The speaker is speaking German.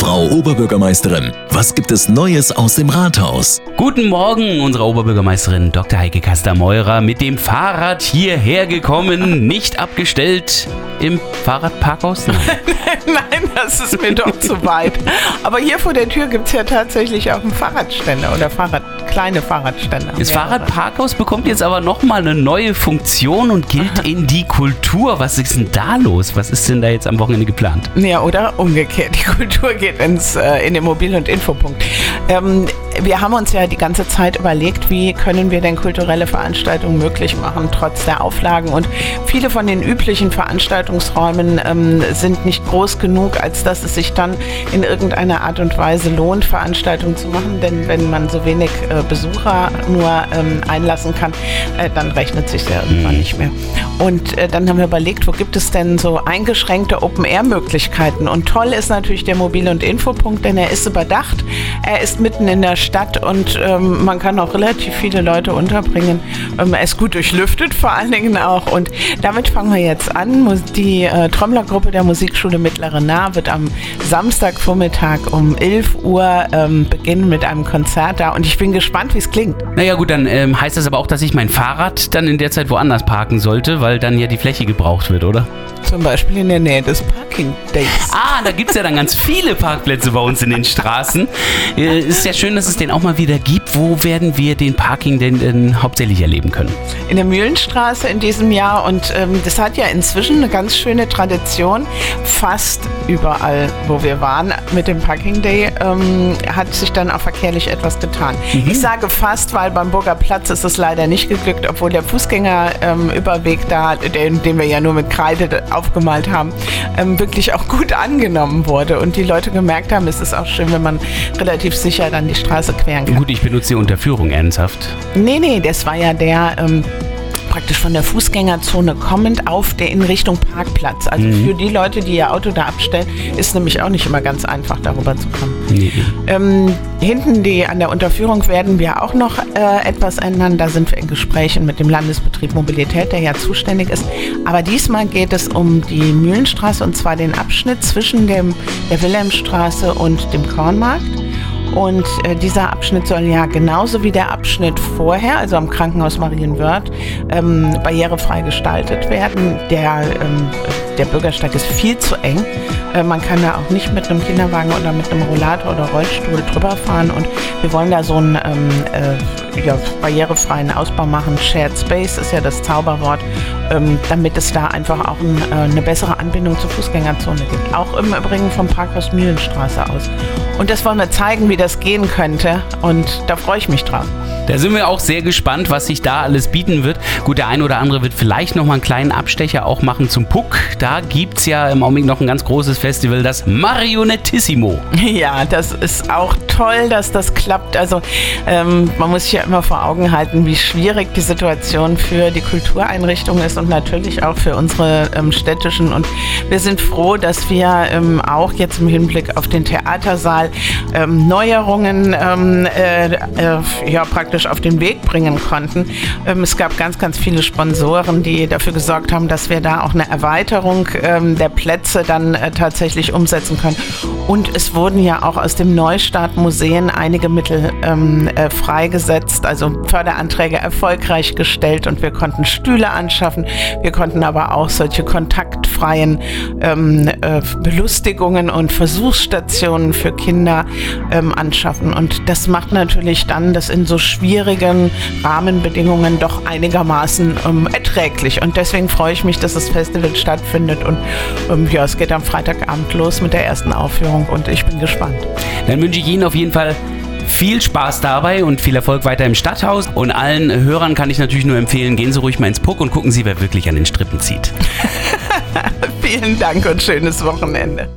Frau Oberbürgermeisterin, was gibt es Neues aus dem Rathaus? Guten Morgen, unsere Oberbürgermeisterin Dr. Heike Kastermeurer mit dem Fahrrad hierher gekommen, nicht abgestellt im Fahrradparkhaus. Nein. Nein, das ist mir doch zu weit. Aber hier vor der Tür gibt es ja tatsächlich auch einen Fahrradständer oder Fahrrad, kleine Fahrradständer. Das Fahrradparkhaus bekommt jetzt aber nochmal eine neue Funktion und gilt in die Kultur. Was ist denn da los? Was ist denn da jetzt am Wochenende geplant? Ja, oder umgekehrt. Die Kultur geht ins, äh, in den Mobil- und Infopunkt. Ähm, wir haben uns ja die ganze Zeit überlegt, wie können wir denn kulturelle Veranstaltungen möglich machen, trotz der Auflagen. Und viele von den üblichen Veranstaltungsräumen ähm, sind nicht groß genug, als dass es sich dann in irgendeiner Art und Weise lohnt, Veranstaltungen zu machen. Denn wenn man so wenig äh, Besucher nur ähm, einlassen kann, äh, dann rechnet sich ja irgendwann nicht mehr. Und äh, dann haben wir überlegt, wo gibt es denn so eingeschränkte Open-Air-Möglichkeiten? Und toll ist natürlich der Mobil- und Infopunkt, denn er ist überdacht. Er ist mitten in der Stadt und ähm, man kann auch relativ viele Leute unterbringen. Ähm, er ist gut durchlüftet vor allen Dingen auch. Und damit fangen wir jetzt an. Die äh, Trommlergruppe der Musikschule Mittlere Nah wird am Samstagvormittag um 11 Uhr ähm, beginnen mit einem Konzert da. Und ich bin gespannt, wie es klingt. Naja gut, dann ähm, heißt das aber auch, dass ich mein Fahrrad dann in der Zeit woanders parken sollte, weil dann ja die Fläche gebraucht wird, oder? Zum Beispiel in der Nähe des Parking Days. Ah, da gibt es ja dann ganz viele Parkplätze bei uns in den Straßen. Äh, ist ja schön, dass es den auch mal wieder gibt. Wo werden wir den Parking denn, denn hauptsächlich erleben können? In der Mühlenstraße in diesem Jahr und ähm, das hat ja inzwischen eine ganz schöne Tradition. Fast überall, wo wir waren mit dem Parking Day, ähm, hat sich dann auch verkehrlich etwas getan. Mhm. Ich sage fast, weil beim Burger Platz ist es leider nicht geglückt, obwohl der Fußgängerüberweg ähm, da, den, den wir ja nur mit Kreide aufgemalt haben, ähm, wirklich auch gut angenommen wurde und die Leute gemerkt haben, es ist auch schön, wenn man relativ sicher dann die Straße queren kann. Gut, ich benutze die Unterführung ernsthaft. Nee, nee, das war ja der ähm, praktisch von der Fußgängerzone kommend auf der in Richtung Parkplatz. Also mhm. für die Leute, die ihr Auto da abstellen, ist nämlich auch nicht immer ganz einfach, darüber zu kommen. Nee. Ähm, hinten die, an der Unterführung werden wir auch noch äh, etwas ändern. Da sind wir in Gesprächen mit dem Landesbetrieb Mobilität, der ja zuständig ist. Aber diesmal geht es um die Mühlenstraße und zwar den Abschnitt zwischen dem, der Wilhelmstraße und dem Kornmarkt. Und äh, dieser Abschnitt soll ja genauso wie der Abschnitt vorher, also am Krankenhaus Marienwörth, ähm, barrierefrei gestaltet werden. Der, ähm, der Bürgersteig ist viel zu eng. Äh, man kann da auch nicht mit einem Kinderwagen oder mit einem Rollator oder Rollstuhl drüber fahren. Und wir wollen da so einen ähm, äh, ja, barrierefreien Ausbau machen. Shared Space ist ja das Zauberwort, ähm, damit es da einfach auch ein, äh, eine bessere Anbindung zur Fußgängerzone gibt. Auch im Übrigen vom Parkhaus Mühlenstraße aus. Und das wollen wir zeigen, wie das gehen könnte. Und da freue ich mich drauf. Da sind wir auch sehr gespannt, was sich da alles bieten wird. Gut, der ein oder andere wird vielleicht noch mal einen kleinen Abstecher auch machen zum Puck. Da gibt es ja im Augenblick noch ein ganz großes Festival, das Marionettissimo. Ja, das ist auch toll, dass das klappt. Also ähm, man muss sich ja immer vor Augen halten, wie schwierig die Situation für die Kultureinrichtungen ist und natürlich auch für unsere ähm, städtischen. Und wir sind froh, dass wir ähm, auch jetzt im Hinblick auf den Theatersaal ähm, Neuerungen ähm, äh, äh, ja, praktisch auf den Weg bringen konnten. Ähm, es gab ganz, ganz viele Sponsoren, die dafür gesorgt haben, dass wir da auch eine Erweiterung der Plätze dann äh, tatsächlich umsetzen können. Und es wurden ja auch aus dem Neustart Museen einige Mittel ähm, äh, freigesetzt, also Förderanträge erfolgreich gestellt und wir konnten Stühle anschaffen. Wir konnten aber auch solche kontaktfreien ähm, äh, Belustigungen und Versuchsstationen für Kinder ähm, anschaffen. Und das macht natürlich dann das in so schwierigen Rahmenbedingungen doch einigermaßen ähm, erträglich. Und deswegen freue ich mich, dass das Festival stattfindet. Und ähm, ja, es geht am Freitagabend los mit der ersten Aufführung und ich bin gespannt. Dann wünsche ich Ihnen auf jeden Fall viel Spaß dabei und viel Erfolg weiter im Stadthaus. Und allen Hörern kann ich natürlich nur empfehlen, gehen Sie ruhig mal ins Puck und gucken Sie, wer wirklich an den Strippen zieht. Vielen Dank und schönes Wochenende.